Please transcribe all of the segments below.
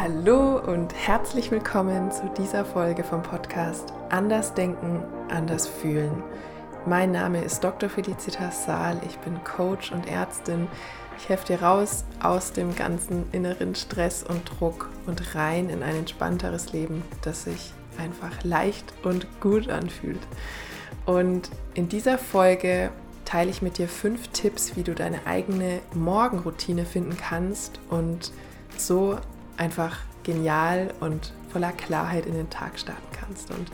Hallo und herzlich willkommen zu dieser Folge vom Podcast Anders Denken, Anders Fühlen. Mein Name ist Dr. Felicitas Saal, ich bin Coach und Ärztin. Ich helfe dir raus aus dem ganzen inneren Stress und Druck und rein in ein entspannteres Leben, das sich einfach leicht und gut anfühlt. Und in dieser Folge teile ich mit dir fünf Tipps, wie du deine eigene Morgenroutine finden kannst und so einfach genial und voller Klarheit in den Tag starten kannst. Und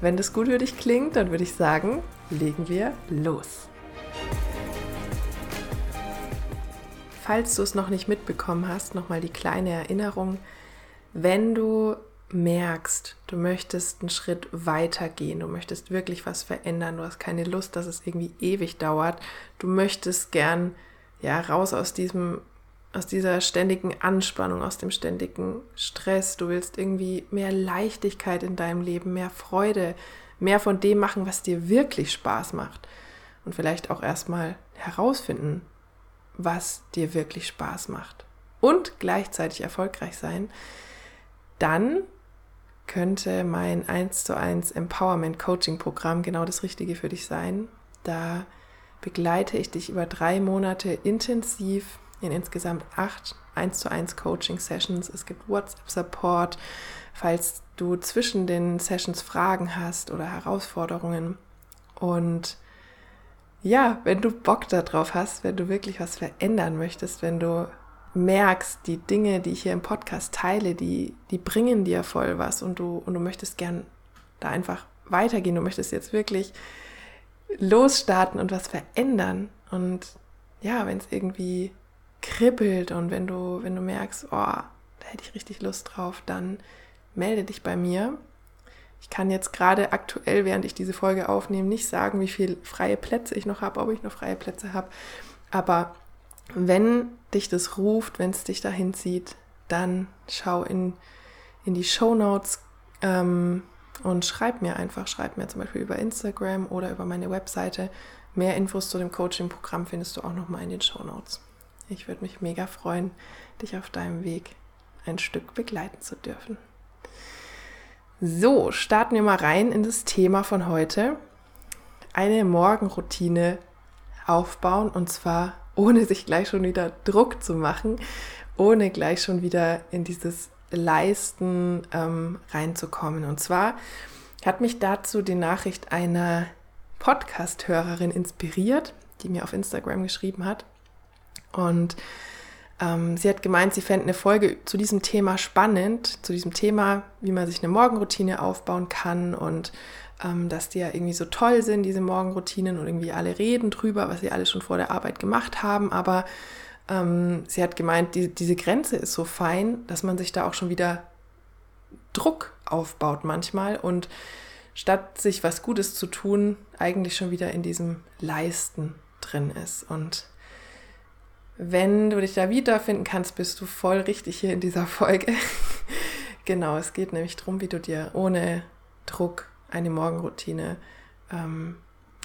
wenn das gut für dich klingt, dann würde ich sagen, legen wir los. Falls du es noch nicht mitbekommen hast, nochmal die kleine Erinnerung. Wenn du merkst, du möchtest einen Schritt weiter gehen, du möchtest wirklich was verändern, du hast keine Lust, dass es irgendwie ewig dauert, du möchtest gern ja raus aus diesem aus dieser ständigen Anspannung, aus dem ständigen Stress. Du willst irgendwie mehr Leichtigkeit in deinem Leben, mehr Freude, mehr von dem machen, was dir wirklich Spaß macht. Und vielleicht auch erstmal herausfinden, was dir wirklich Spaß macht. Und gleichzeitig erfolgreich sein. Dann könnte mein 1 zu 1 Empowerment Coaching Programm genau das Richtige für dich sein. Da begleite ich dich über drei Monate intensiv in insgesamt acht 1 zu 1 Coaching Sessions. Es gibt WhatsApp-Support, falls du zwischen den Sessions Fragen hast oder Herausforderungen. Und ja, wenn du Bock darauf hast, wenn du wirklich was verändern möchtest, wenn du merkst, die Dinge, die ich hier im Podcast teile, die, die bringen dir voll was und du, und du möchtest gern da einfach weitergehen, du möchtest jetzt wirklich losstarten und was verändern. Und ja, wenn es irgendwie kribbelt und wenn du, wenn du merkst, oh, da hätte ich richtig Lust drauf, dann melde dich bei mir. Ich kann jetzt gerade aktuell, während ich diese Folge aufnehme, nicht sagen, wie viele freie Plätze ich noch habe, ob ich noch freie Plätze habe. Aber wenn dich das ruft, wenn es dich dahin zieht, dann schau in, in die Show Notes ähm, und schreib mir einfach, schreib mir zum Beispiel über Instagram oder über meine Webseite. Mehr Infos zu dem Coaching-Programm findest du auch nochmal in den Show Notes. Ich würde mich mega freuen, dich auf deinem Weg ein Stück begleiten zu dürfen. So, starten wir mal rein in das Thema von heute. Eine Morgenroutine aufbauen und zwar ohne sich gleich schon wieder Druck zu machen, ohne gleich schon wieder in dieses Leisten ähm, reinzukommen. Und zwar hat mich dazu die Nachricht einer Podcast-Hörerin inspiriert, die mir auf Instagram geschrieben hat. Und ähm, sie hat gemeint, sie fände eine Folge zu diesem Thema spannend, zu diesem Thema, wie man sich eine Morgenroutine aufbauen kann und ähm, dass die ja irgendwie so toll sind, diese Morgenroutinen und irgendwie alle reden drüber, was sie alle schon vor der Arbeit gemacht haben. Aber ähm, sie hat gemeint, die, diese Grenze ist so fein, dass man sich da auch schon wieder Druck aufbaut manchmal und statt sich was Gutes zu tun, eigentlich schon wieder in diesem Leisten drin ist. Und wenn du dich da wiederfinden kannst, bist du voll richtig hier in dieser Folge. genau, es geht nämlich darum, wie du dir ohne Druck eine Morgenroutine ähm,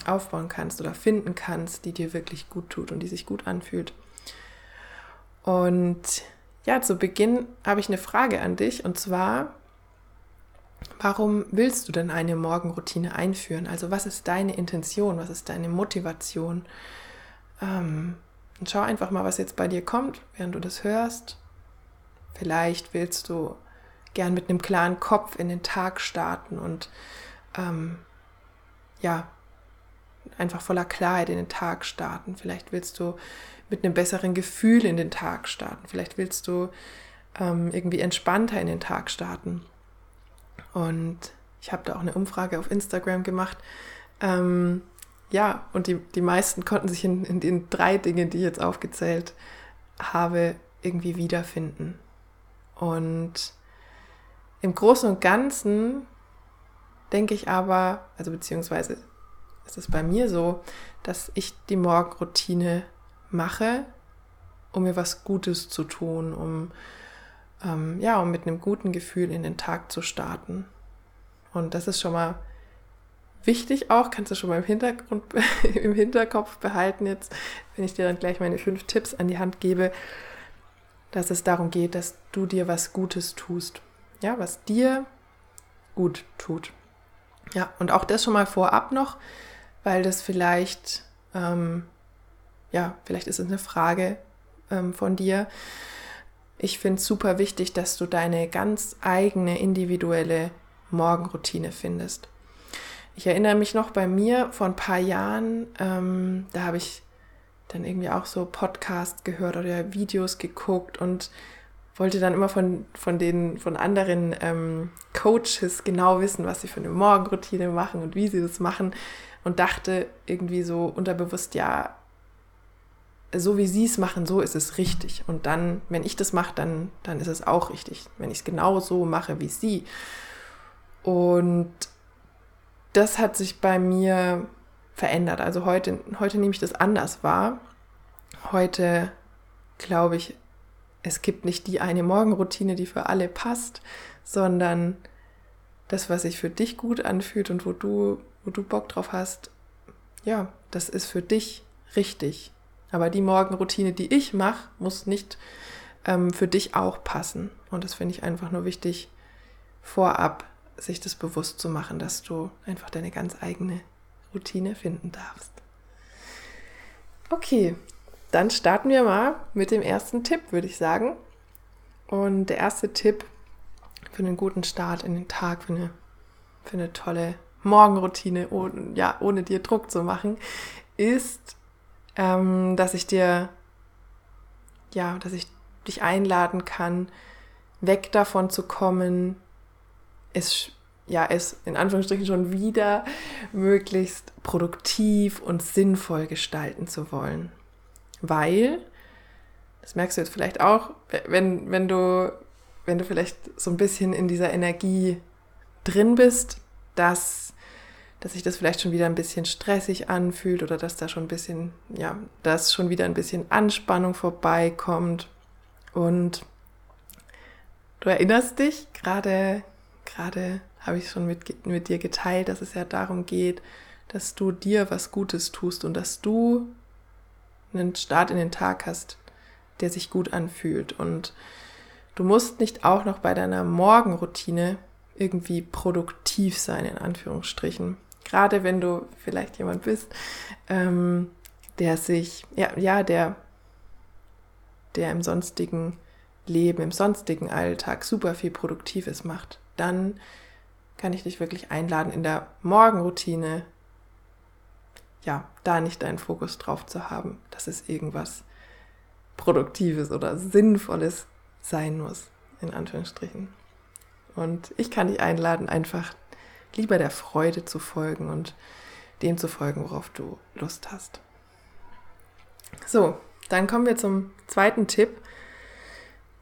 aufbauen kannst oder finden kannst, die dir wirklich gut tut und die sich gut anfühlt. Und ja, zu Beginn habe ich eine Frage an dich und zwar, warum willst du denn eine Morgenroutine einführen? Also was ist deine Intention, was ist deine Motivation? Ähm, und schau einfach mal, was jetzt bei dir kommt, während du das hörst. Vielleicht willst du gern mit einem klaren Kopf in den Tag starten und ähm, ja, einfach voller Klarheit in den Tag starten. Vielleicht willst du mit einem besseren Gefühl in den Tag starten. Vielleicht willst du ähm, irgendwie entspannter in den Tag starten. Und ich habe da auch eine Umfrage auf Instagram gemacht. Ähm, ja, und die, die meisten konnten sich in, in den drei Dingen, die ich jetzt aufgezählt habe, irgendwie wiederfinden. Und im Großen und Ganzen denke ich aber, also beziehungsweise ist es bei mir so, dass ich die Morgenroutine mache, um mir was Gutes zu tun, um ähm, ja, um mit einem guten Gefühl in den Tag zu starten. Und das ist schon mal Wichtig auch, kannst du schon mal im Hintergrund, im Hinterkopf behalten jetzt, wenn ich dir dann gleich meine fünf Tipps an die Hand gebe, dass es darum geht, dass du dir was Gutes tust. Ja, was dir gut tut. Ja, und auch das schon mal vorab noch, weil das vielleicht, ähm, ja, vielleicht ist es eine Frage ähm, von dir. Ich finde es super wichtig, dass du deine ganz eigene individuelle Morgenroutine findest. Ich erinnere mich noch bei mir vor ein paar Jahren, ähm, da habe ich dann irgendwie auch so Podcasts gehört oder Videos geguckt und wollte dann immer von, von den von anderen ähm, Coaches genau wissen, was sie für eine Morgenroutine machen und wie sie das machen und dachte irgendwie so unterbewusst, ja, so wie sie es machen, so ist es richtig. Und dann, wenn ich das mache, dann, dann ist es auch richtig, wenn ich es genau so mache wie sie. Und das hat sich bei mir verändert. Also heute, heute nehme ich das anders wahr. Heute glaube ich, es gibt nicht die eine Morgenroutine, die für alle passt, sondern das, was sich für dich gut anfühlt und wo du, wo du Bock drauf hast, ja, das ist für dich richtig. Aber die Morgenroutine, die ich mache, muss nicht ähm, für dich auch passen. Und das finde ich einfach nur wichtig, vorab sich das bewusst zu machen, dass du einfach deine ganz eigene Routine finden darfst. Okay, dann starten wir mal mit dem ersten Tipp, würde ich sagen. Und der erste Tipp für einen guten Start in den Tag, für eine, für eine tolle Morgenroutine, ohne, ja, ohne dir Druck zu machen, ist, ähm, dass ich dir, ja, dass ich dich einladen kann, weg davon zu kommen, es, ja, es in Anführungsstrichen schon wieder möglichst produktiv und sinnvoll gestalten zu wollen weil, das merkst du jetzt vielleicht auch, wenn, wenn, du, wenn du vielleicht so ein bisschen in dieser Energie drin bist, dass, dass sich das vielleicht schon wieder ein bisschen stressig anfühlt oder dass da schon ein bisschen, ja, dass schon wieder ein bisschen Anspannung vorbeikommt. Und du erinnerst dich, gerade, gerade habe ich schon mit, mit dir geteilt, dass es ja darum geht, dass du dir was Gutes tust und dass du einen Start in den Tag hast, der sich gut anfühlt. Und du musst nicht auch noch bei deiner Morgenroutine irgendwie produktiv sein, in Anführungsstrichen. Gerade wenn du vielleicht jemand bist, ähm, der sich, ja, ja, der, der im sonstigen Leben, im sonstigen Alltag super viel Produktives macht, dann kann ich dich wirklich einladen, in der Morgenroutine ja, da nicht deinen Fokus drauf zu haben, dass es irgendwas Produktives oder Sinnvolles sein muss, in Anführungsstrichen. Und ich kann dich einladen, einfach lieber der Freude zu folgen und dem zu folgen, worauf du Lust hast. So, dann kommen wir zum zweiten Tipp.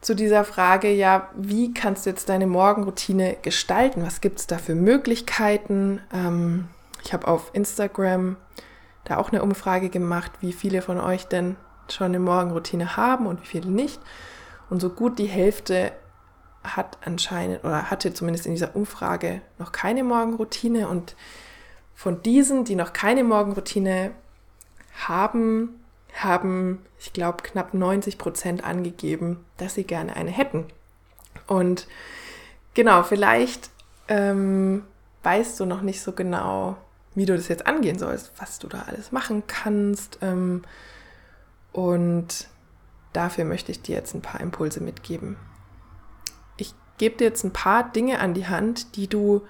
Zu dieser Frage, ja, wie kannst du jetzt deine Morgenroutine gestalten? Was gibt es da für Möglichkeiten? Ähm, ich habe auf Instagram da auch eine Umfrage gemacht, wie viele von euch denn schon eine Morgenroutine haben und wie viele nicht. Und so gut die Hälfte hat anscheinend oder hatte zumindest in dieser Umfrage noch keine Morgenroutine. Und von diesen, die noch keine Morgenroutine haben, haben, ich glaube, knapp 90 Prozent angegeben, dass sie gerne eine hätten. Und genau, vielleicht ähm, weißt du noch nicht so genau, wie du das jetzt angehen sollst, was du da alles machen kannst. Ähm, und dafür möchte ich dir jetzt ein paar Impulse mitgeben. Ich gebe dir jetzt ein paar Dinge an die Hand, die du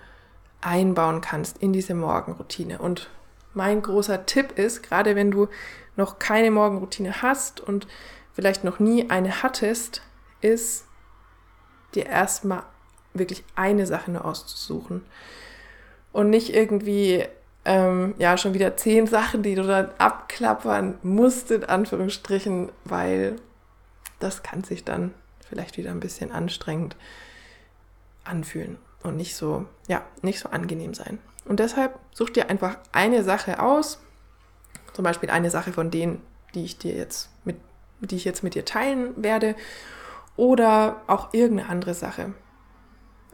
einbauen kannst in diese Morgenroutine. Und mein großer Tipp ist, gerade wenn du noch keine Morgenroutine hast und vielleicht noch nie eine hattest, ist dir erstmal wirklich eine Sache nur auszusuchen und nicht irgendwie ähm, ja schon wieder zehn Sachen, die du dann abklappern musst, in Anführungsstrichen, weil das kann sich dann vielleicht wieder ein bisschen anstrengend anfühlen und nicht so, ja, nicht so angenehm sein. Und deshalb such dir einfach eine Sache aus, zum Beispiel eine Sache von denen, die ich dir jetzt mit, die ich jetzt mit dir teilen werde, oder auch irgendeine andere Sache,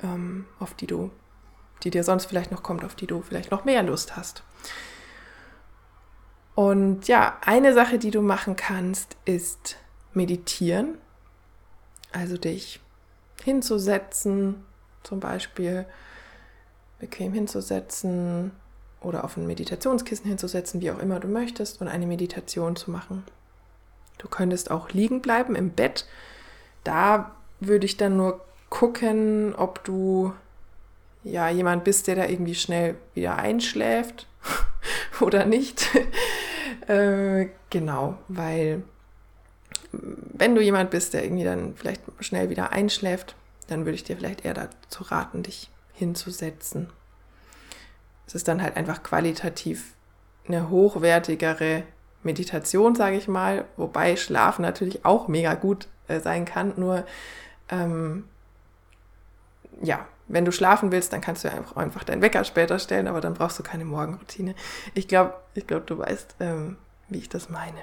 ähm, auf die du die dir sonst vielleicht noch kommt, auf die du vielleicht noch mehr Lust hast. Und ja, eine Sache, die du machen kannst, ist meditieren. Also dich hinzusetzen, zum Beispiel bequem hinzusetzen oder auf ein Meditationskissen hinzusetzen, wie auch immer du möchtest, und eine Meditation zu machen. Du könntest auch liegen bleiben im Bett. Da würde ich dann nur gucken, ob du ja jemand bist, der da irgendwie schnell wieder einschläft oder nicht. äh, genau, weil wenn du jemand bist, der irgendwie dann vielleicht schnell wieder einschläft, dann würde ich dir vielleicht eher dazu raten, dich hinzusetzen. Es ist dann halt einfach qualitativ eine hochwertigere Meditation, sage ich mal, wobei Schlafen natürlich auch mega gut äh, sein kann. Nur ähm, ja, wenn du schlafen willst, dann kannst du einfach, einfach deinen Wecker später stellen, aber dann brauchst du keine Morgenroutine. Ich glaube, ich glaub, du weißt, ähm, wie ich das meine.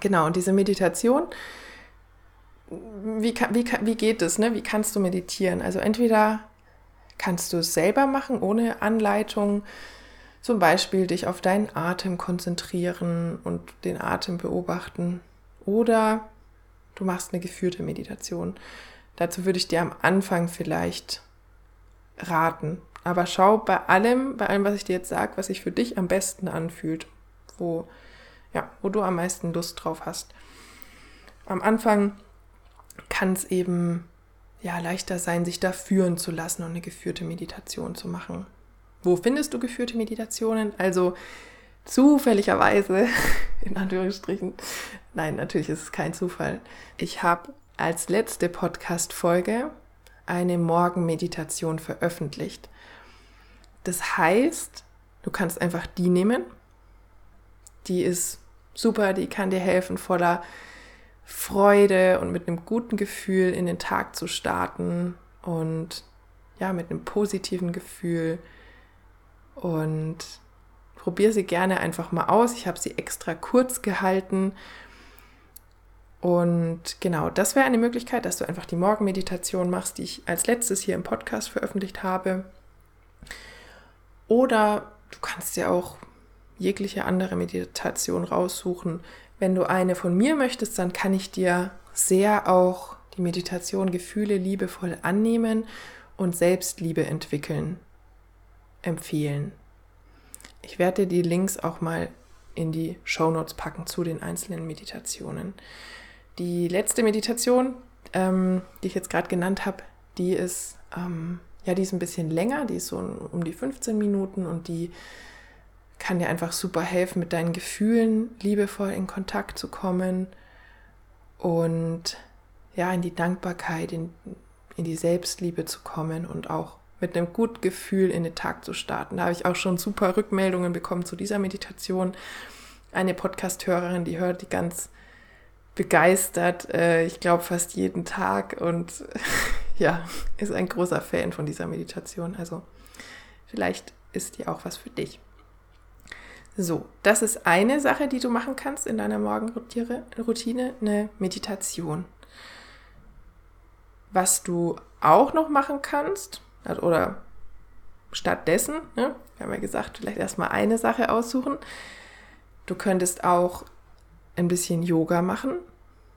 Genau, und diese Meditation, wie, wie, wie geht es? Ne? Wie kannst du meditieren? Also entweder kannst du es selber machen, ohne Anleitung, zum Beispiel dich auf deinen Atem konzentrieren und den Atem beobachten. Oder du machst eine geführte Meditation. Dazu würde ich dir am Anfang vielleicht raten. Aber schau bei allem, bei allem, was ich dir jetzt sage, was sich für dich am besten anfühlt, wo, ja, wo du am meisten Lust drauf hast. Am Anfang kann es eben ja leichter sein, sich da führen zu lassen und eine geführte Meditation zu machen. Wo findest du geführte Meditationen? Also zufälligerweise, in Anführungsstrichen, nein, natürlich ist es kein Zufall. Ich habe als letzte Podcast-Folge eine Morgenmeditation veröffentlicht. Das heißt, du kannst einfach die nehmen. Die ist super, die kann dir helfen, voller Freude und mit einem guten Gefühl in den Tag zu starten und ja, mit einem positiven Gefühl. Und probiere sie gerne einfach mal aus. Ich habe sie extra kurz gehalten und genau, das wäre eine Möglichkeit, dass du einfach die Morgenmeditation machst, die ich als letztes hier im Podcast veröffentlicht habe. Oder du kannst dir auch jegliche andere Meditation raussuchen. Wenn du eine von mir möchtest, dann kann ich dir sehr auch die Meditation Gefühle liebevoll annehmen und Selbstliebe entwickeln empfehlen. Ich werde dir die Links auch mal in die Show Notes packen zu den einzelnen Meditationen. Die letzte Meditation, ähm, die ich jetzt gerade genannt habe, die ist, ähm, ja, die ist ein bisschen länger, die ist so um die 15 Minuten und die kann dir einfach super helfen, mit deinen Gefühlen liebevoll in Kontakt zu kommen und ja, in die Dankbarkeit, in, in die Selbstliebe zu kommen und auch mit einem guten Gefühl in den Tag zu starten. Da habe ich auch schon super Rückmeldungen bekommen zu dieser Meditation. Eine Podcast-Hörerin, die hört die ganz begeistert, äh, ich glaube fast jeden Tag und ja, ist ein großer Fan von dieser Meditation. Also vielleicht ist die auch was für dich. So, das ist eine Sache, die du machen kannst in deiner Morgenroutine, eine Meditation. Was du auch noch machen kannst, oder stattdessen, ne, wir haben ja gesagt, vielleicht erstmal eine Sache aussuchen. Du könntest auch ein bisschen Yoga machen.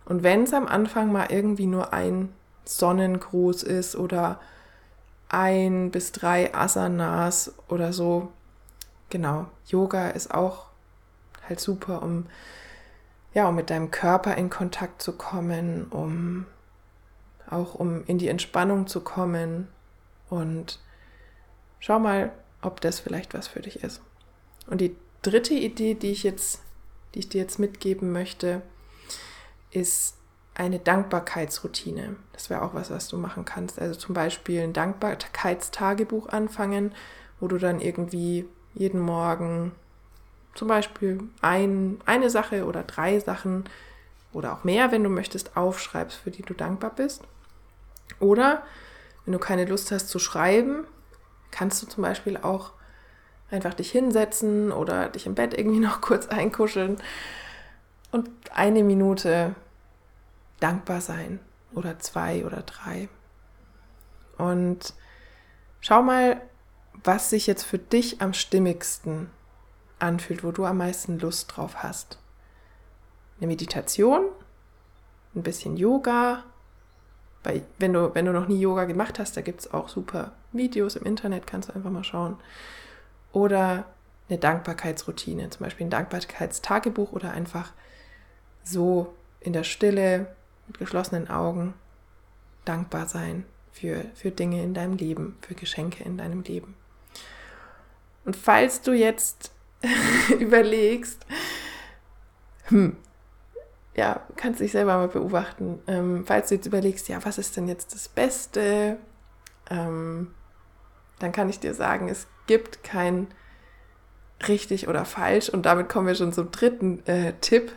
Und wenn es am Anfang mal irgendwie nur ein Sonnengruß ist oder ein bis drei Asanas oder so, genau, Yoga ist auch halt super, um ja, um mit deinem Körper in Kontakt zu kommen, um auch um in die Entspannung zu kommen und schau mal, ob das vielleicht was für dich ist. Und die dritte Idee, die ich jetzt die ich dir jetzt mitgeben möchte, ist eine Dankbarkeitsroutine. Das wäre auch was, was du machen kannst. Also zum Beispiel ein Dankbarkeitstagebuch anfangen, wo du dann irgendwie jeden Morgen zum Beispiel ein, eine Sache oder drei Sachen oder auch mehr, wenn du möchtest, aufschreibst, für die du dankbar bist. Oder wenn du keine Lust hast zu schreiben, kannst du zum Beispiel auch einfach dich hinsetzen oder dich im Bett irgendwie noch kurz einkuscheln und eine Minute dankbar sein oder zwei oder drei. Und schau mal, was sich jetzt für dich am stimmigsten anfühlt, wo du am meisten Lust drauf hast. Eine Meditation, ein bisschen Yoga Weil wenn du, wenn du noch nie Yoga gemacht hast, da gibt es auch super Videos im Internet, kannst du einfach mal schauen. Oder eine Dankbarkeitsroutine, zum Beispiel ein Dankbarkeitstagebuch oder einfach so in der Stille mit geschlossenen Augen dankbar sein für, für Dinge in deinem Leben, für Geschenke in deinem Leben. Und falls du jetzt überlegst, hm, ja, kannst dich selber mal beobachten, ähm, falls du jetzt überlegst, ja, was ist denn jetzt das Beste, ähm, dann kann ich dir sagen, es gibt kein richtig oder falsch. Und damit kommen wir schon zum dritten äh, Tipp.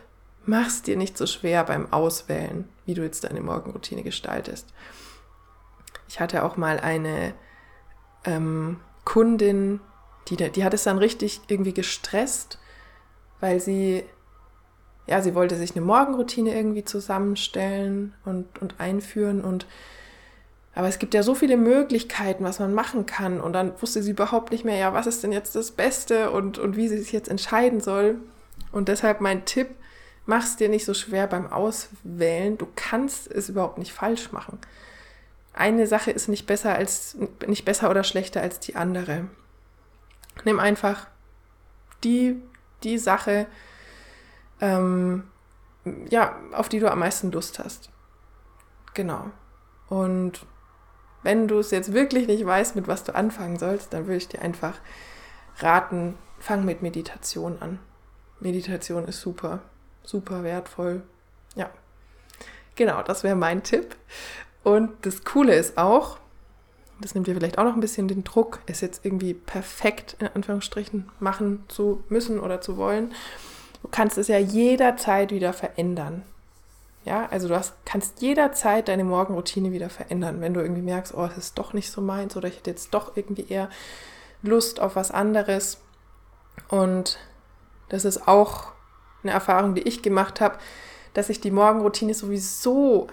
Mach es dir nicht so schwer beim Auswählen, wie du jetzt deine Morgenroutine gestaltest. Ich hatte auch mal eine ähm, Kundin, die, die hat es dann richtig irgendwie gestresst, weil sie, ja, sie wollte sich eine Morgenroutine irgendwie zusammenstellen und, und einführen und aber es gibt ja so viele Möglichkeiten, was man machen kann. Und dann wusste sie überhaupt nicht mehr, ja, was ist denn jetzt das Beste und, und wie sie sich jetzt entscheiden soll. Und deshalb mein Tipp, mach es dir nicht so schwer beim Auswählen. Du kannst es überhaupt nicht falsch machen. Eine Sache ist nicht besser als nicht besser oder schlechter als die andere. Nimm einfach die, die Sache, ähm, ja, auf die du am meisten Lust hast. Genau. Und wenn du es jetzt wirklich nicht weißt, mit was du anfangen sollst, dann würde ich dir einfach raten, fang mit Meditation an. Meditation ist super, super wertvoll. Ja, genau, das wäre mein Tipp. Und das Coole ist auch, das nimmt dir vielleicht auch noch ein bisschen den Druck, es jetzt irgendwie perfekt in Anführungsstrichen machen zu müssen oder zu wollen. Du kannst es ja jederzeit wieder verändern. Ja, also du hast, kannst jederzeit deine Morgenroutine wieder verändern, wenn du irgendwie merkst, oh, es ist doch nicht so meins oder ich hätte jetzt doch irgendwie eher Lust auf was anderes. Und das ist auch eine Erfahrung, die ich gemacht habe, dass sich die Morgenroutine sowieso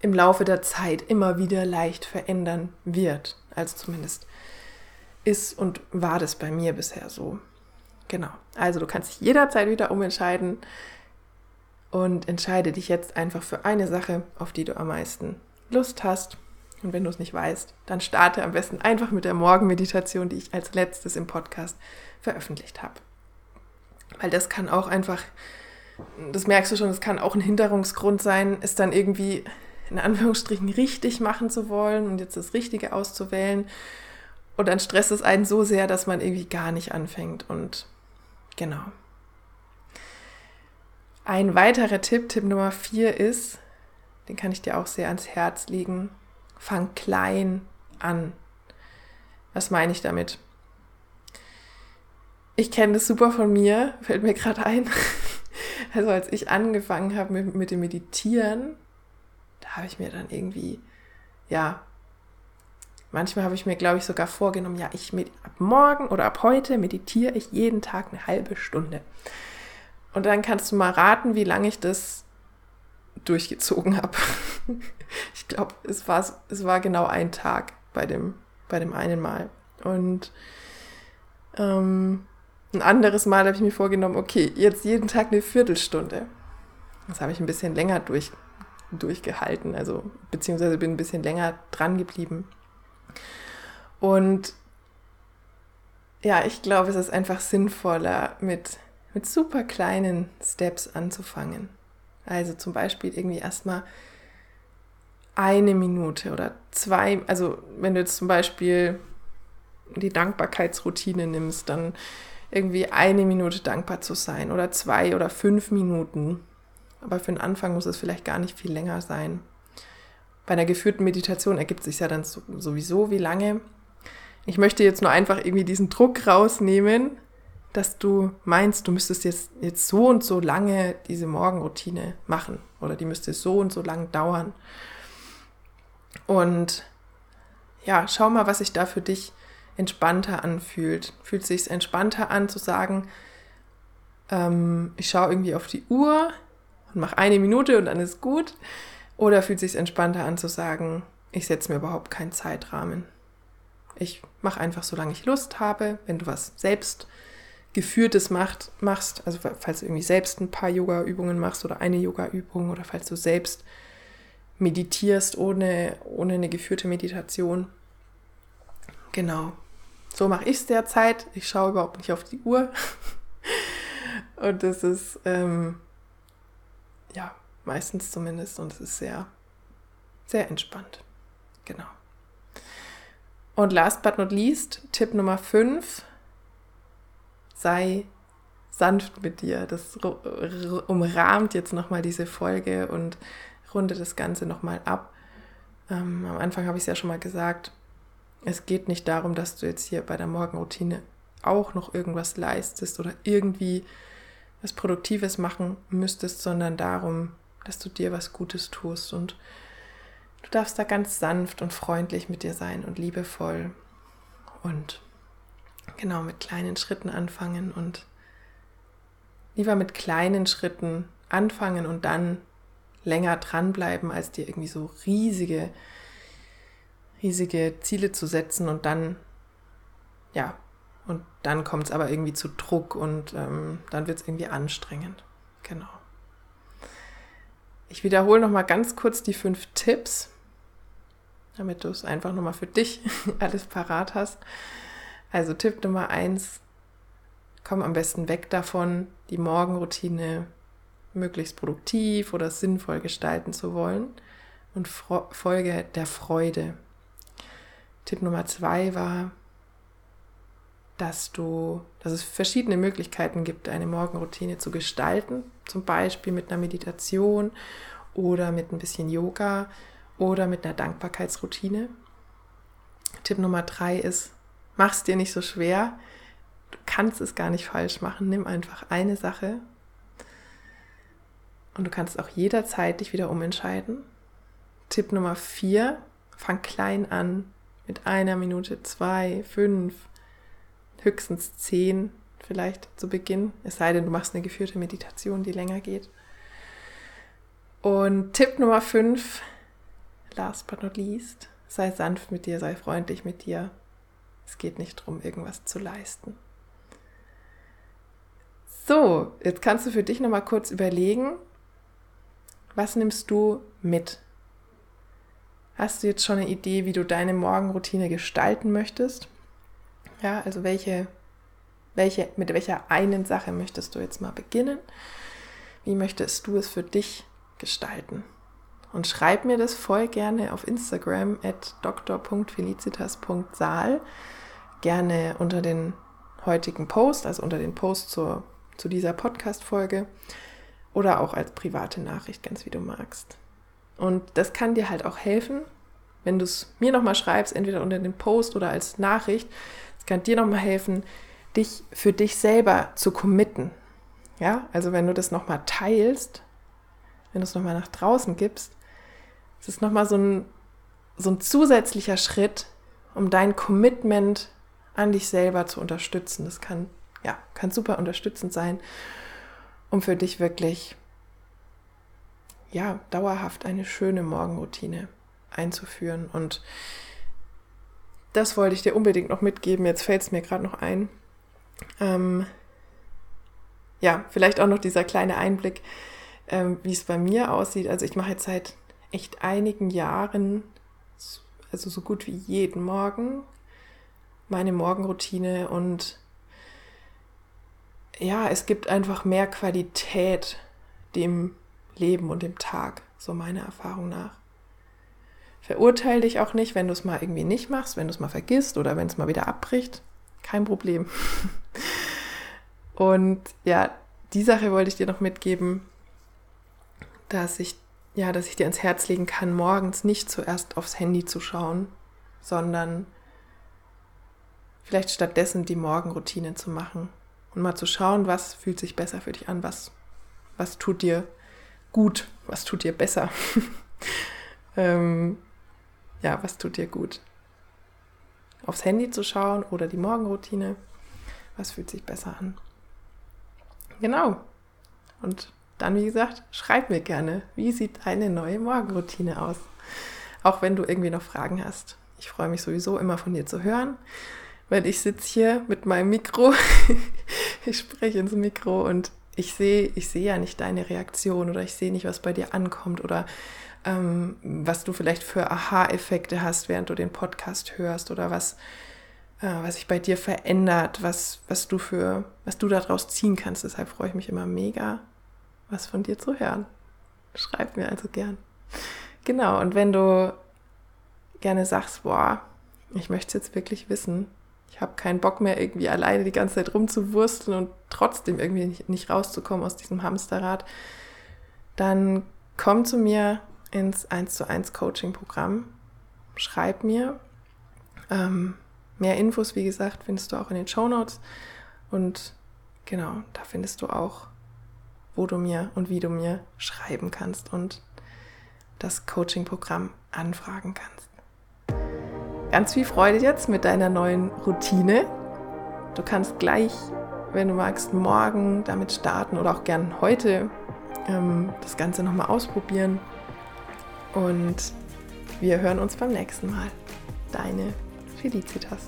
im Laufe der Zeit immer wieder leicht verändern wird. Also zumindest ist und war das bei mir bisher so. Genau. Also du kannst dich jederzeit wieder umentscheiden und entscheide dich jetzt einfach für eine Sache, auf die du am meisten Lust hast. Und wenn du es nicht weißt, dann starte am besten einfach mit der Morgenmeditation, die ich als letztes im Podcast veröffentlicht habe. Weil das kann auch einfach, das merkst du schon, das kann auch ein Hinderungsgrund sein, es dann irgendwie in Anführungsstrichen richtig machen zu wollen und jetzt das Richtige auszuwählen. Und dann stresst es einen so sehr, dass man irgendwie gar nicht anfängt. Und genau. Ein weiterer Tipp, Tipp Nummer vier ist, den kann ich dir auch sehr ans Herz legen, fang klein an. Was meine ich damit? Ich kenne das super von mir, fällt mir gerade ein. Also als ich angefangen habe mit, mit dem Meditieren, habe ich mir dann irgendwie, ja, manchmal habe ich mir, glaube ich, sogar vorgenommen, ja, ich mit, ab morgen oder ab heute meditiere ich jeden Tag eine halbe Stunde. Und dann kannst du mal raten, wie lange ich das durchgezogen habe. ich glaube, es war, es war genau ein Tag bei dem, bei dem einen Mal. Und ähm, ein anderes Mal habe ich mir vorgenommen, okay, jetzt jeden Tag eine Viertelstunde. Das habe ich ein bisschen länger durch, durchgehalten, also beziehungsweise bin ein bisschen länger dran geblieben. Und ja, ich glaube, es ist einfach sinnvoller, mit mit super kleinen Steps anzufangen. Also zum Beispiel irgendwie erstmal eine Minute oder zwei, also wenn du jetzt zum Beispiel die Dankbarkeitsroutine nimmst, dann irgendwie eine Minute dankbar zu sein oder zwei oder fünf Minuten. Aber für den Anfang muss es vielleicht gar nicht viel länger sein. Bei einer geführten Meditation ergibt sich ja dann sowieso, wie lange. Ich möchte jetzt nur einfach irgendwie diesen Druck rausnehmen, dass du meinst, du müsstest jetzt, jetzt so und so lange diese Morgenroutine machen oder die müsste so und so lang dauern. Und ja, schau mal, was sich da für dich entspannter anfühlt. Fühlt es sich entspannter an zu sagen, ähm, ich schaue irgendwie auf die Uhr und mache eine Minute und dann ist gut? Oder fühlt es sich entspannter an zu sagen, ich setze mir überhaupt keinen Zeitrahmen. Ich mache einfach, solange ich Lust habe, wenn du was selbst geführtes macht, machst, also falls du irgendwie selbst ein paar Yoga-Übungen machst oder eine Yoga-Übung oder falls du selbst meditierst ohne, ohne eine geführte Meditation. Genau. So mache ich es derzeit. Ich schaue überhaupt nicht auf die Uhr. und das ist, ähm, ja, meistens zumindest. Und es ist sehr, sehr entspannt. Genau. Und last but not least, Tipp Nummer 5, sei sanft mit dir. Das umrahmt jetzt nochmal diese Folge und rundet das Ganze nochmal ab. Ähm, am Anfang habe ich es ja schon mal gesagt, es geht nicht darum, dass du jetzt hier bei der Morgenroutine auch noch irgendwas leistest oder irgendwie was Produktives machen müsstest, sondern darum, dass du dir was Gutes tust. Und Du darfst da ganz sanft und freundlich mit dir sein und liebevoll und genau mit kleinen Schritten anfangen und lieber mit kleinen Schritten anfangen und dann länger dranbleiben, als dir irgendwie so riesige, riesige Ziele zu setzen und dann, ja, dann kommt es aber irgendwie zu Druck und ähm, dann wird es irgendwie anstrengend. Genau. Ich wiederhole noch mal ganz kurz die fünf Tipps, damit du es einfach nochmal für dich alles parat hast. Also Tipp Nummer eins, komm am besten weg davon, die Morgenroutine möglichst produktiv oder sinnvoll gestalten zu wollen und folge der Freude. Tipp Nummer zwei war, dass du, dass es verschiedene Möglichkeiten gibt, eine Morgenroutine zu gestalten, zum Beispiel mit einer Meditation oder mit ein bisschen Yoga oder mit einer Dankbarkeitsroutine. Tipp Nummer drei ist, mach es dir nicht so schwer. Du kannst es gar nicht falsch machen. Nimm einfach eine Sache und du kannst auch jederzeit dich wieder umentscheiden. Tipp Nummer vier, fang klein an mit einer Minute, zwei, fünf, höchstens zehn vielleicht zu Beginn. Es sei denn, du machst eine geführte Meditation, die länger geht. Und Tipp Nummer fünf, last but not least, sei sanft mit dir, sei freundlich mit dir. Es geht nicht darum, irgendwas zu leisten. So, jetzt kannst du für dich nochmal kurz überlegen, was nimmst du mit? Hast du jetzt schon eine Idee, wie du deine Morgenroutine gestalten möchtest? Ja, also welche, welche, mit welcher einen Sache möchtest du jetzt mal beginnen? Wie möchtest du es für dich gestalten? Und schreib mir das voll gerne auf Instagram at dr.felicitas.saal. Gerne unter den heutigen Post, also unter den Post zur, zu dieser Podcast-Folge oder auch als private Nachricht, ganz wie du magst. Und das kann dir halt auch helfen, wenn du es mir nochmal schreibst, entweder unter den Post oder als Nachricht. Kann dir nochmal helfen, dich für dich selber zu committen. Ja, also wenn du das nochmal teilst, wenn du es nochmal nach draußen gibst, es ist nochmal so ein, so ein zusätzlicher Schritt, um dein Commitment an dich selber zu unterstützen. Das kann, ja, kann super unterstützend sein, um für dich wirklich, ja, dauerhaft eine schöne Morgenroutine einzuführen. Und das wollte ich dir unbedingt noch mitgeben. Jetzt fällt es mir gerade noch ein. Ähm, ja, vielleicht auch noch dieser kleine Einblick, ähm, wie es bei mir aussieht. Also ich mache jetzt seit echt einigen Jahren, also so gut wie jeden Morgen, meine Morgenroutine und ja, es gibt einfach mehr Qualität dem Leben und dem Tag, so meiner Erfahrung nach. Verurteile dich auch nicht, wenn du es mal irgendwie nicht machst, wenn du es mal vergisst oder wenn es mal wieder abbricht. Kein Problem. und ja, die Sache wollte ich dir noch mitgeben, dass ich ja, dass ich dir ans Herz legen kann, morgens nicht zuerst aufs Handy zu schauen, sondern vielleicht stattdessen die Morgenroutine zu machen und mal zu schauen, was fühlt sich besser für dich an, was, was tut dir gut, was tut dir besser. ähm, ja, was tut dir gut? Aufs Handy zu schauen oder die Morgenroutine, was fühlt sich besser an? Genau. Und dann, wie gesagt, schreib mir gerne, wie sieht deine neue Morgenroutine aus? Auch wenn du irgendwie noch Fragen hast. Ich freue mich sowieso immer von dir zu hören, weil ich sitze hier mit meinem Mikro. ich spreche ins Mikro und ich sehe, ich sehe ja nicht deine Reaktion oder ich sehe nicht, was bei dir ankommt oder ähm, was du vielleicht für Aha-Effekte hast, während du den Podcast hörst oder was, äh, was sich bei dir verändert, was, was du für, was du daraus ziehen kannst. Deshalb freue ich mich immer mega, was von dir zu hören. Schreib mir also gern. Genau, und wenn du gerne sagst, boah, ich möchte es jetzt wirklich wissen, ich habe keinen Bock mehr, irgendwie alleine die ganze Zeit rumzuwursteln und trotzdem irgendwie nicht, nicht rauszukommen aus diesem Hamsterrad, dann komm zu mir ins 1 zu 1 Coaching-Programm. Schreib mir. Ähm, mehr Infos, wie gesagt, findest du auch in den Show Notes. Und genau, da findest du auch, wo du mir und wie du mir schreiben kannst und das Coaching-Programm anfragen kannst. Ganz viel Freude jetzt mit deiner neuen Routine. Du kannst gleich, wenn du magst, morgen damit starten oder auch gern heute ähm, das Ganze nochmal ausprobieren. Und wir hören uns beim nächsten Mal. Deine Felicitas.